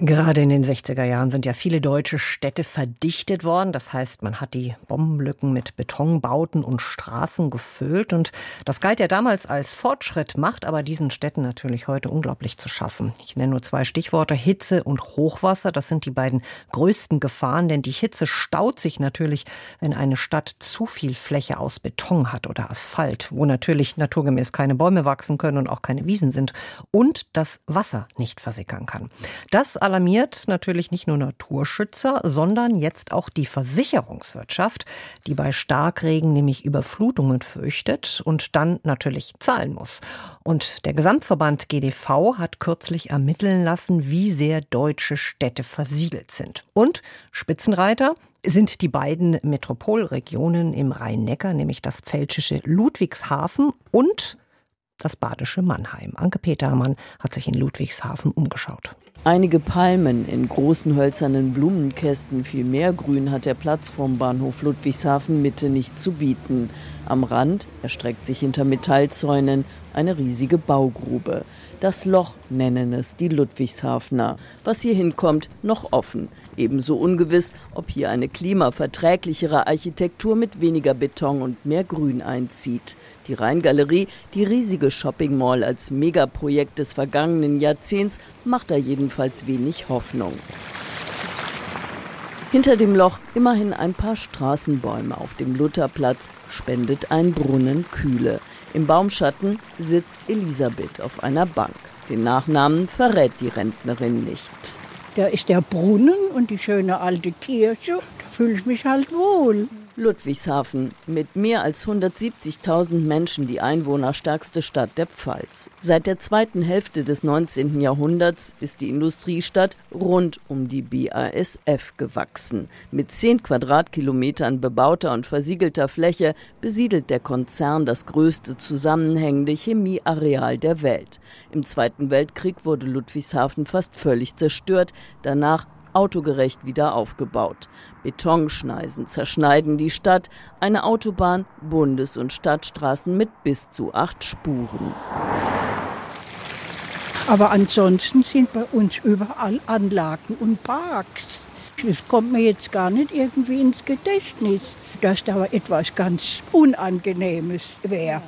Gerade in den 60er Jahren sind ja viele deutsche Städte verdichtet worden. Das heißt, man hat die Bombenlücken mit Betonbauten und Straßen gefüllt. Und das galt ja damals als Fortschritt, macht aber diesen Städten natürlich heute unglaublich zu schaffen. Ich nenne nur zwei Stichworte, Hitze und Hochwasser. Das sind die beiden größten Gefahren, denn die Hitze staut sich natürlich, wenn eine Stadt zu viel Fläche aus Beton hat oder Asphalt, wo natürlich naturgemäß keine Bäume wachsen können und auch keine Wiesen sind und das Wasser nicht versickern kann. Das alarmiert natürlich nicht nur Naturschützer, sondern jetzt auch die Versicherungswirtschaft, die bei Starkregen nämlich Überflutungen fürchtet und dann natürlich zahlen muss. Und der Gesamtverband GDV hat kürzlich ermitteln lassen, wie sehr deutsche Städte versiegelt sind. Und Spitzenreiter sind die beiden Metropolregionen im Rhein-Neckar, nämlich das pfälzische Ludwigshafen und das badische Mannheim. Anke Petermann hat sich in Ludwigshafen umgeschaut. Einige Palmen in großen hölzernen Blumenkästen, viel mehr Grün hat der Platz vom Bahnhof Ludwigshafen Mitte nicht zu bieten. Am Rand erstreckt sich hinter Metallzäunen eine riesige Baugrube. Das Loch nennen es die Ludwigshafener. Was hier hinkommt, noch offen. Ebenso ungewiss, ob hier eine klimaverträglichere Architektur mit weniger Beton und mehr Grün einzieht. Die Rheingalerie, die riesige Shopping Mall als Megaprojekt des vergangenen Jahrzehnts, macht da jedenfalls wenig Hoffnung. Hinter dem Loch immerhin ein paar Straßenbäume. Auf dem Lutherplatz spendet ein Brunnen Kühle. Im Baumschatten sitzt Elisabeth auf einer Bank. Den Nachnamen verrät die Rentnerin nicht. Da ist der Brunnen und die schöne alte Kirche. Da fühle ich mich halt wohl. Ludwigshafen mit mehr als 170.000 Menschen die einwohnerstärkste Stadt der Pfalz. Seit der zweiten Hälfte des 19. Jahrhunderts ist die Industriestadt rund um die BASF gewachsen. Mit 10 Quadratkilometern bebauter und versiegelter Fläche besiedelt der Konzern das größte zusammenhängende Chemieareal der Welt. Im Zweiten Weltkrieg wurde Ludwigshafen fast völlig zerstört. Danach autogerecht wieder aufgebaut. Betonschneisen zerschneiden die Stadt, eine Autobahn, Bundes- und Stadtstraßen mit bis zu acht Spuren. Aber ansonsten sind bei uns überall Anlagen und Parks. Es kommt mir jetzt gar nicht irgendwie ins Gedächtnis, dass da etwas ganz Unangenehmes wäre.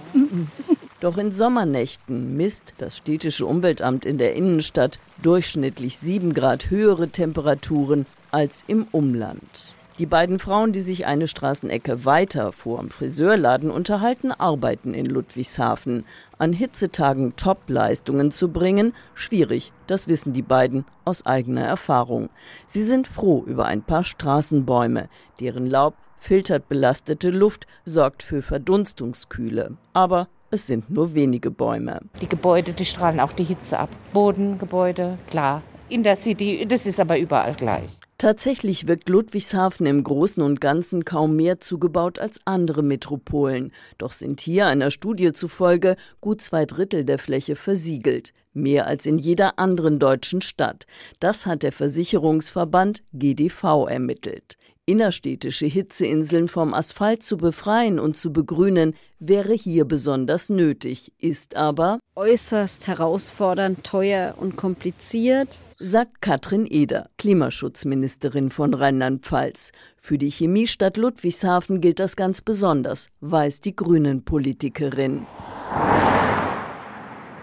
Doch in Sommernächten misst das städtische Umweltamt in der Innenstadt durchschnittlich 7 Grad höhere Temperaturen als im Umland. Die beiden Frauen, die sich eine Straßenecke weiter vor dem Friseurladen unterhalten, arbeiten in Ludwigshafen. An Hitzetagen Topleistungen zu bringen, schwierig, das wissen die beiden aus eigener Erfahrung. Sie sind froh über ein paar Straßenbäume, deren Laub filtert belastete Luft, sorgt für Verdunstungskühle. Aber es sind nur wenige Bäume. Die Gebäude, die strahlen auch die Hitze ab. Bodengebäude, klar. In der City, das ist aber überall gleich. Tatsächlich wirkt Ludwigshafen im Großen und Ganzen kaum mehr zugebaut als andere Metropolen. Doch sind hier einer Studie zufolge gut zwei Drittel der Fläche versiegelt. Mehr als in jeder anderen deutschen Stadt. Das hat der Versicherungsverband GDV ermittelt. Innerstädtische Hitzeinseln vom Asphalt zu befreien und zu begrünen, wäre hier besonders nötig, ist aber äußerst herausfordernd, teuer und kompliziert sagt Katrin Eder, Klimaschutzministerin von Rheinland-Pfalz. Für die Chemiestadt Ludwigshafen gilt das ganz besonders, weiß die Grünen-Politikerin.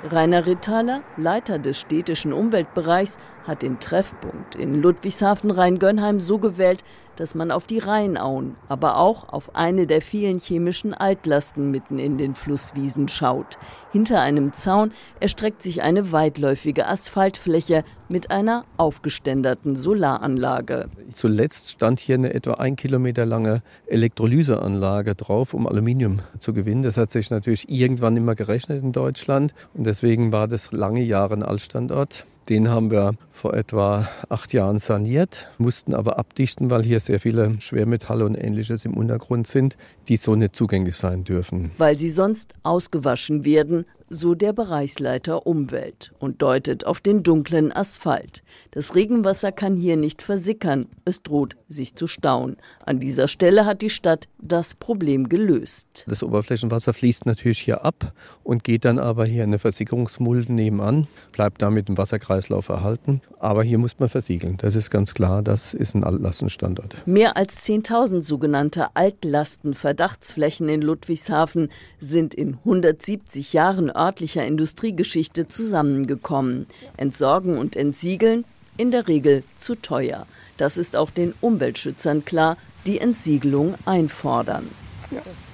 Rainer Rittaler, Leiter des städtischen Umweltbereichs, hat den Treffpunkt in Ludwigshafen-Rheingönheim so gewählt, dass man auf die Rheinauen, aber auch auf eine der vielen chemischen Altlasten mitten in den Flusswiesen schaut. Hinter einem Zaun erstreckt sich eine weitläufige Asphaltfläche mit einer aufgeständerten Solaranlage. Zuletzt stand hier eine etwa ein Kilometer lange Elektrolyseanlage drauf, um Aluminium zu gewinnen. Das hat sich natürlich irgendwann immer gerechnet in Deutschland und deswegen war das lange Jahre ein Altstandort. Den haben wir vor etwa acht Jahren saniert, mussten aber abdichten, weil hier sehr viele Schwermetalle und ähnliches im Untergrund sind, die so nicht zugänglich sein dürfen. Weil sie sonst ausgewaschen werden, so der Bereichsleiter Umwelt und deutet auf den dunklen Asphalt. Das Regenwasser kann hier nicht versickern, es droht sich zu stauen. An dieser Stelle hat die Stadt das Problem gelöst. Das Oberflächenwasser fließt natürlich hier ab und geht dann aber hier in eine Versickerungsmulde nebenan, bleibt damit im Wasserkreislauf erhalten. Aber hier muss man versiegeln. Das ist ganz klar, das ist ein Altlastenstandort. Mehr als 10.000 sogenannte Altlastenverdachtsflächen in Ludwigshafen sind in 170 Jahren örtlicher Industriegeschichte zusammengekommen. Entsorgen und entsiegeln in der Regel zu teuer. Das ist auch den Umweltschützern klar, die Entsiegelung einfordern.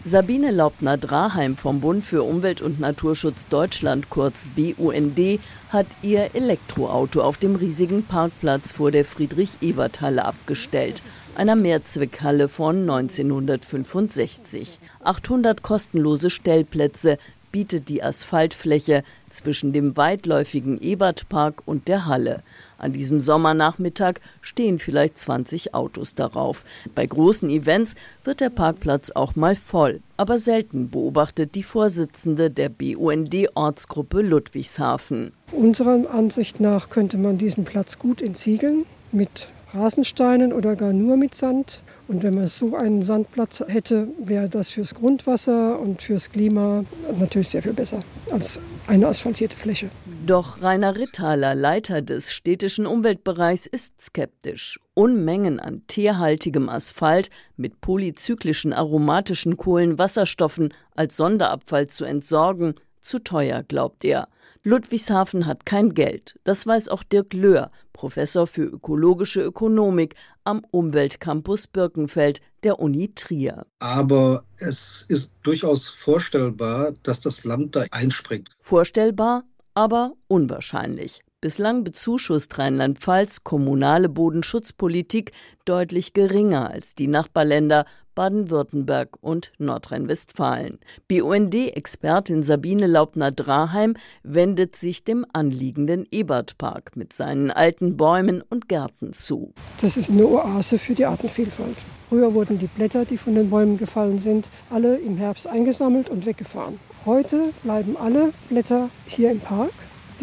Sabine Laubner-Draheim vom Bund für Umwelt und Naturschutz Deutschland, kurz BUND, hat ihr Elektroauto auf dem riesigen Parkplatz vor der Friedrich-Ebert-Halle abgestellt, einer Mehrzweckhalle von 1965. 800 kostenlose Stellplätze, bietet die Asphaltfläche zwischen dem weitläufigen Ebertpark und der Halle. An diesem Sommernachmittag stehen vielleicht 20 Autos darauf. Bei großen Events wird der Parkplatz auch mal voll. Aber selten beobachtet die Vorsitzende der BUND-Ortsgruppe Ludwigshafen. Unserer Ansicht nach könnte man diesen Platz gut entsiegeln mit Rasensteinen oder gar nur mit Sand. Und wenn man so einen Sandplatz hätte, wäre das fürs Grundwasser und fürs Klima natürlich sehr viel besser als eine asphaltierte Fläche. Doch Rainer Ritthaler, Leiter des städtischen Umweltbereichs, ist skeptisch. Unmengen an teerhaltigem Asphalt mit polyzyklischen aromatischen Kohlenwasserstoffen als Sonderabfall zu entsorgen, zu teuer, glaubt er. Ludwigshafen hat kein Geld. Das weiß auch Dirk Löhr, Professor für ökologische Ökonomik am Umweltcampus Birkenfeld der Uni Trier. Aber es ist durchaus vorstellbar, dass das Land da einspringt. Vorstellbar, aber unwahrscheinlich. Bislang bezuschusst Rheinland-Pfalz kommunale Bodenschutzpolitik deutlich geringer als die Nachbarländer Baden-Württemberg und Nordrhein-Westfalen. BUND-Expertin Sabine Laubner-Draheim wendet sich dem anliegenden Ebertpark mit seinen alten Bäumen und Gärten zu. Das ist eine Oase für die Artenvielfalt. Früher wurden die Blätter, die von den Bäumen gefallen sind, alle im Herbst eingesammelt und weggefahren. Heute bleiben alle Blätter hier im Park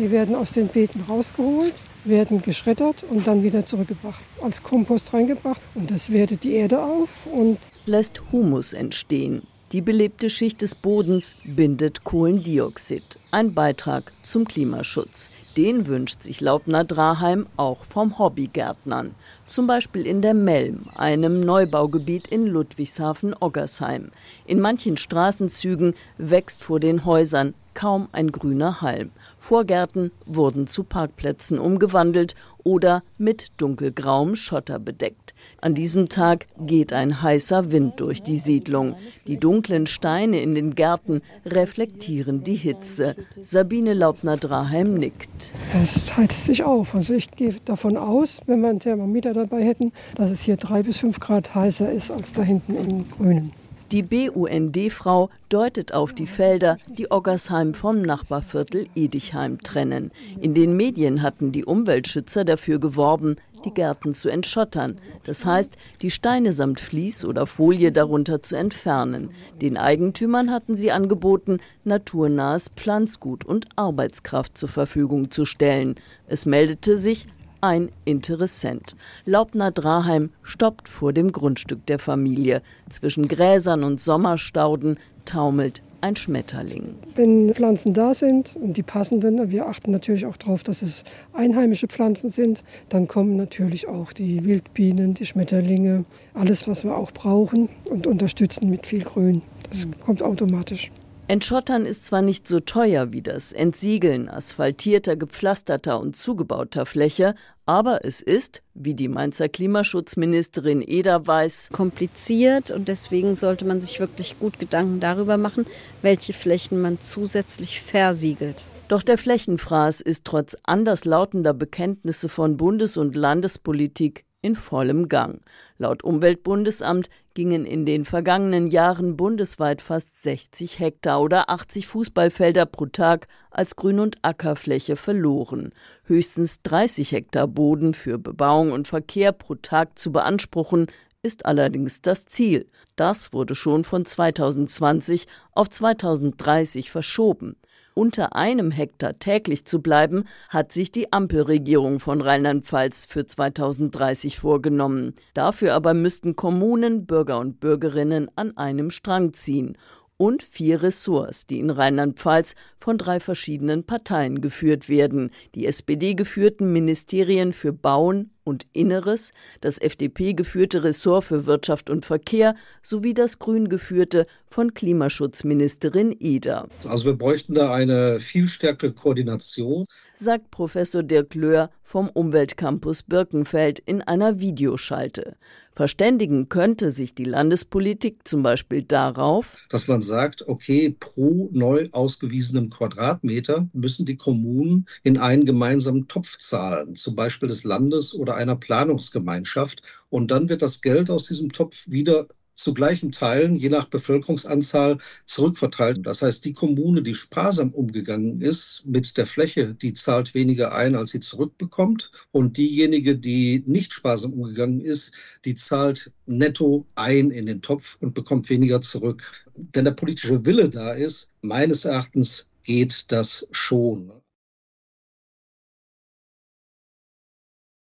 die werden aus den Beeten rausgeholt, werden geschreddert und dann wieder zurückgebracht, als Kompost reingebracht. Und das wertet die Erde auf und lässt Humus entstehen. Die belebte Schicht des Bodens bindet Kohlendioxid. Ein Beitrag zum Klimaschutz. Den wünscht sich Laubner Draheim auch vom Hobbygärtnern. Zum Beispiel in der Melm, einem Neubaugebiet in Ludwigshafen-Oggersheim. In manchen Straßenzügen wächst vor den Häusern kaum ein grüner Halm. Vorgärten wurden zu Parkplätzen umgewandelt oder mit dunkelgrauem Schotter bedeckt. An diesem Tag geht ein heißer Wind durch die Siedlung. Die dunklen Steine in den Gärten reflektieren die Hitze. Sabine Laubner-Draheim nickt. Es heizt sich auf. Also ich gehe davon aus, wenn wir einen Thermometer dabei hätten, dass es hier drei bis fünf Grad heißer ist als da hinten im Grünen. Die BUND-Frau deutet auf die Felder, die Oggersheim vom Nachbarviertel Edichheim trennen. In den Medien hatten die Umweltschützer dafür geworben, die Gärten zu entschottern. Das heißt, die Steine samt Vlies oder Folie darunter zu entfernen. Den Eigentümern hatten sie angeboten, naturnahes Pflanzgut und Arbeitskraft zur Verfügung zu stellen. Es meldete sich ein Interessent. Laubner Draheim stoppt vor dem Grundstück der Familie. Zwischen Gräsern und Sommerstauden taumelt ein Schmetterling. Wenn Pflanzen da sind und die passenden, wir achten natürlich auch darauf, dass es einheimische Pflanzen sind, dann kommen natürlich auch die Wildbienen, die Schmetterlinge, alles, was wir auch brauchen und unterstützen mit viel Grün. Das kommt automatisch. Entschottern ist zwar nicht so teuer wie das Entsiegeln asphaltierter, gepflasterter und zugebauter Fläche, aber es ist, wie die Mainzer Klimaschutzministerin Eder weiß, kompliziert und deswegen sollte man sich wirklich gut Gedanken darüber machen, welche Flächen man zusätzlich versiegelt. Doch der Flächenfraß ist trotz anderslautender Bekenntnisse von Bundes- und Landespolitik in vollem Gang. Laut Umweltbundesamt gingen in den vergangenen Jahren bundesweit fast 60 Hektar oder 80 Fußballfelder pro Tag als Grün- und Ackerfläche verloren. Höchstens 30 Hektar Boden für Bebauung und Verkehr pro Tag zu beanspruchen, ist allerdings das Ziel. Das wurde schon von 2020 auf 2030 verschoben. Unter einem Hektar täglich zu bleiben, hat sich die Ampelregierung von Rheinland-Pfalz für 2030 vorgenommen. Dafür aber müssten Kommunen, Bürger und Bürgerinnen an einem Strang ziehen und vier Ressorts, die in Rheinland-Pfalz von drei verschiedenen Parteien geführt werden. Die SPD-geführten Ministerien für Bauen und Inneres, das FDP-geführte Ressort für Wirtschaft und Verkehr sowie das grün geführte von Klimaschutzministerin Eder. Also wir bräuchten da eine viel stärkere Koordination sagt Professor Dirk Löhr vom Umweltcampus Birkenfeld in einer Videoschalte. Verständigen könnte sich die Landespolitik zum Beispiel darauf, dass man sagt, okay, pro neu ausgewiesenem Quadratmeter müssen die Kommunen in einen gemeinsamen Topf zahlen, zum Beispiel des Landes oder einer Planungsgemeinschaft. Und dann wird das Geld aus diesem Topf wieder zu gleichen Teilen, je nach Bevölkerungsanzahl, zurückverteilt. Das heißt, die Kommune, die sparsam umgegangen ist mit der Fläche, die zahlt weniger ein, als sie zurückbekommt. Und diejenige, die nicht sparsam umgegangen ist, die zahlt netto ein in den Topf und bekommt weniger zurück. Wenn der politische Wille da ist, meines Erachtens geht das schon.